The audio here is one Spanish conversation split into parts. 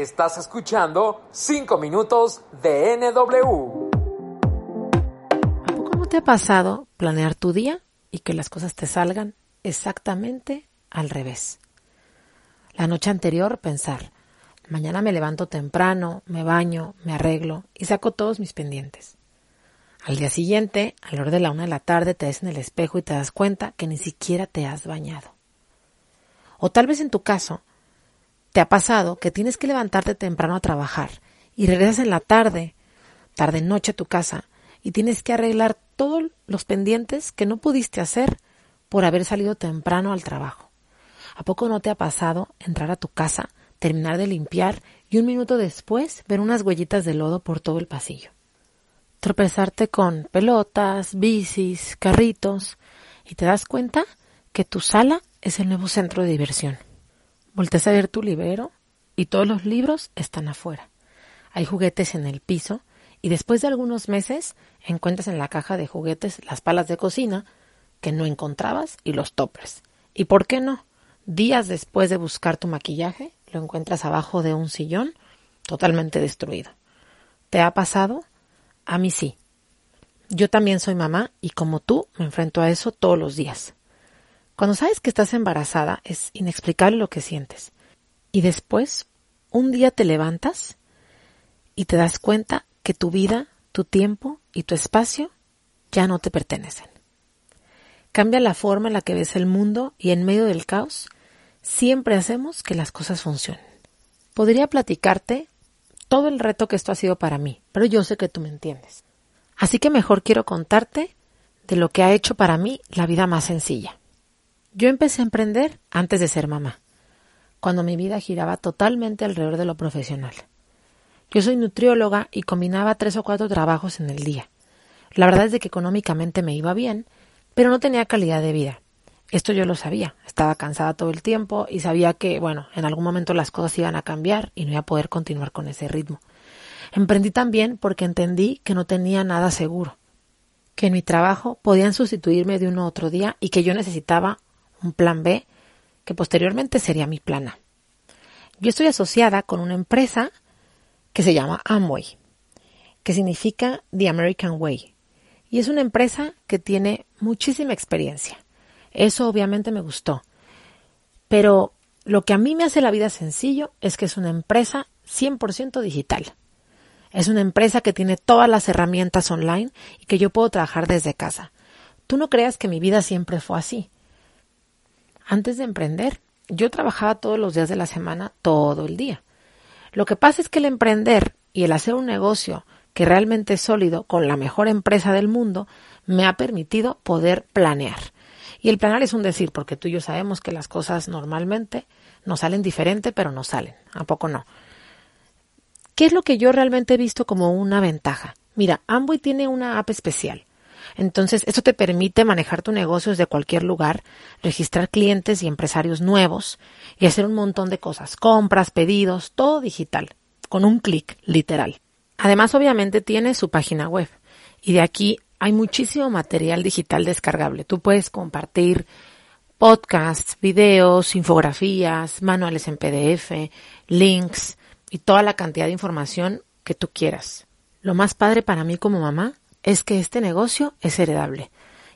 Estás escuchando 5 minutos de NW. ¿A poco no te ha pasado planear tu día y que las cosas te salgan exactamente al revés? La noche anterior pensar, mañana me levanto temprano, me baño, me arreglo y saco todos mis pendientes. Al día siguiente, a la hora de la una de la tarde, te ves en el espejo y te das cuenta que ni siquiera te has bañado. O tal vez en tu caso, te ha pasado que tienes que levantarte temprano a trabajar y regresas en la tarde, tarde noche a tu casa y tienes que arreglar todos los pendientes que no pudiste hacer por haber salido temprano al trabajo. ¿A poco no te ha pasado entrar a tu casa, terminar de limpiar y un minuto después ver unas huellitas de lodo por todo el pasillo? tropezarte con pelotas, bicis, carritos, y te das cuenta que tu sala es el nuevo centro de diversión. Voltes a ver tu librero y todos los libros están afuera. Hay juguetes en el piso y después de algunos meses encuentras en la caja de juguetes las palas de cocina que no encontrabas y los toppers. ¿Y por qué no? Días después de buscar tu maquillaje, lo encuentras abajo de un sillón totalmente destruido. ¿Te ha pasado? A mí sí. Yo también soy mamá y como tú me enfrento a eso todos los días. Cuando sabes que estás embarazada es inexplicable lo que sientes. Y después, un día te levantas y te das cuenta que tu vida, tu tiempo y tu espacio ya no te pertenecen. Cambia la forma en la que ves el mundo y en medio del caos siempre hacemos que las cosas funcionen. Podría platicarte todo el reto que esto ha sido para mí, pero yo sé que tú me entiendes. Así que mejor quiero contarte de lo que ha hecho para mí la vida más sencilla. Yo empecé a emprender antes de ser mamá, cuando mi vida giraba totalmente alrededor de lo profesional. Yo soy nutrióloga y combinaba tres o cuatro trabajos en el día. La verdad es de que económicamente me iba bien, pero no tenía calidad de vida. Esto yo lo sabía, estaba cansada todo el tiempo y sabía que, bueno, en algún momento las cosas iban a cambiar y no iba a poder continuar con ese ritmo. Emprendí también porque entendí que no tenía nada seguro, que en mi trabajo podían sustituirme de uno a otro día y que yo necesitaba un plan B que posteriormente sería mi plan A. Yo estoy asociada con una empresa que se llama Amway, que significa The American Way, y es una empresa que tiene muchísima experiencia eso obviamente me gustó. Pero lo que a mí me hace la vida sencillo es que es una empresa 100% digital. Es una empresa que tiene todas las herramientas online y que yo puedo trabajar desde casa. Tú no creas que mi vida siempre fue así. Antes de emprender, yo trabajaba todos los días de la semana, todo el día. Lo que pasa es que el emprender y el hacer un negocio que realmente es sólido con la mejor empresa del mundo me ha permitido poder planear. Y el planar es un decir, porque tú y yo sabemos que las cosas normalmente nos salen diferente, pero no salen. ¿A poco no? ¿Qué es lo que yo realmente he visto como una ventaja? Mira, Amway tiene una app especial. Entonces, esto te permite manejar tu negocio desde cualquier lugar, registrar clientes y empresarios nuevos y hacer un montón de cosas, compras, pedidos, todo digital, con un clic, literal. Además, obviamente, tiene su página web y de aquí hay muchísimo material digital descargable. Tú puedes compartir podcasts, videos, infografías, manuales en PDF, links y toda la cantidad de información que tú quieras. Lo más padre para mí como mamá es que este negocio es heredable.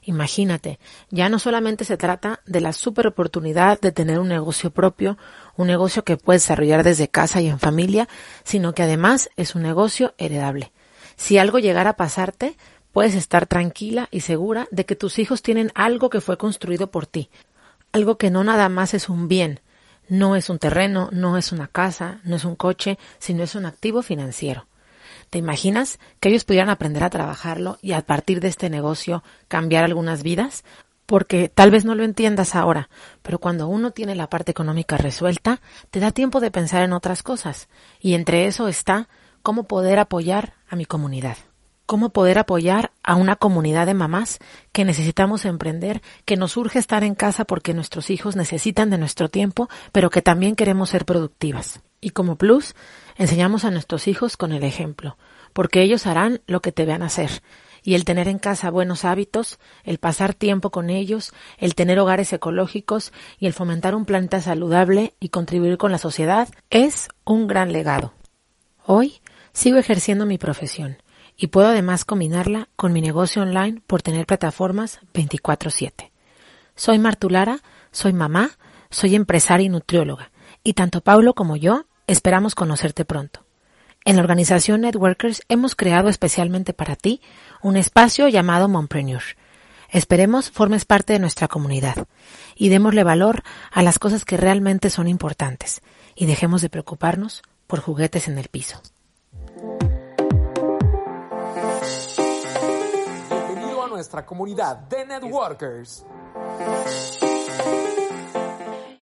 Imagínate, ya no solamente se trata de la super oportunidad de tener un negocio propio, un negocio que puedes desarrollar desde casa y en familia, sino que además es un negocio heredable. Si algo llegara a pasarte, puedes estar tranquila y segura de que tus hijos tienen algo que fue construido por ti, algo que no nada más es un bien, no es un terreno, no es una casa, no es un coche, sino es un activo financiero. ¿Te imaginas que ellos pudieran aprender a trabajarlo y a partir de este negocio cambiar algunas vidas? Porque tal vez no lo entiendas ahora, pero cuando uno tiene la parte económica resuelta, te da tiempo de pensar en otras cosas, y entre eso está cómo poder apoyar a mi comunidad cómo poder apoyar a una comunidad de mamás que necesitamos emprender, que nos urge estar en casa porque nuestros hijos necesitan de nuestro tiempo, pero que también queremos ser productivas. Y como plus, enseñamos a nuestros hijos con el ejemplo, porque ellos harán lo que te vean hacer. y el tener en casa buenos hábitos, el pasar tiempo con ellos, el tener hogares ecológicos y el fomentar un planeta saludable y contribuir con la sociedad es un gran legado. Hoy sigo ejerciendo mi profesión y puedo además combinarla con mi negocio online por tener plataformas 24/7. Soy Martulara, soy mamá, soy empresaria y nutrióloga, y tanto Paulo como yo esperamos conocerte pronto. En la organización Networkers hemos creado especialmente para ti un espacio llamado Mompreneur. Esperemos formes parte de nuestra comunidad y démosle valor a las cosas que realmente son importantes y dejemos de preocuparnos por juguetes en el piso. Bienvenido a nuestra comunidad de Networkers.